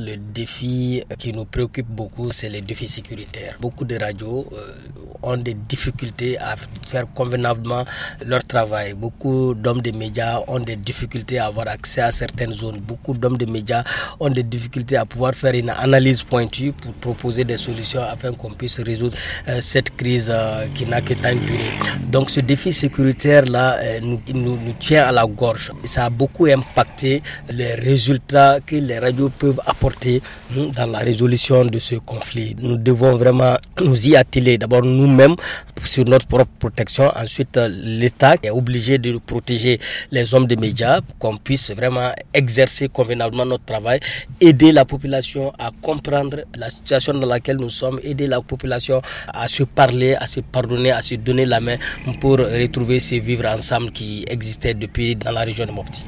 Le défi qui nous préoccupe beaucoup, c'est les défis sécuritaires. Beaucoup de radios euh, ont des difficultés à faire convenablement leur travail. Beaucoup d'hommes de médias ont des difficultés à avoir accès à certaines zones. Beaucoup d'hommes de médias ont des difficultés à pouvoir faire une analyse pointue pour proposer des solutions afin qu'on puisse résoudre euh, cette crise euh, qui n'a que tant duré. Donc ce défi sécuritaire-là nous, nous, nous tient à la gorge. Ça a beaucoup impacté les résultats que les radios peuvent apporter dans la résolution de ce conflit. Nous devons vraiment nous y atteler. D'abord nous-mêmes sur notre propre protection. Ensuite, l'État est obligé de protéger les hommes des médias, qu'on puisse vraiment exercer convenablement notre travail, aider la population à comprendre la situation dans laquelle nous sommes, aider la population à se parler, à se pardonner, à se donner la main pour retrouver ces vivre ensemble qui existaient depuis dans la région de Mopti.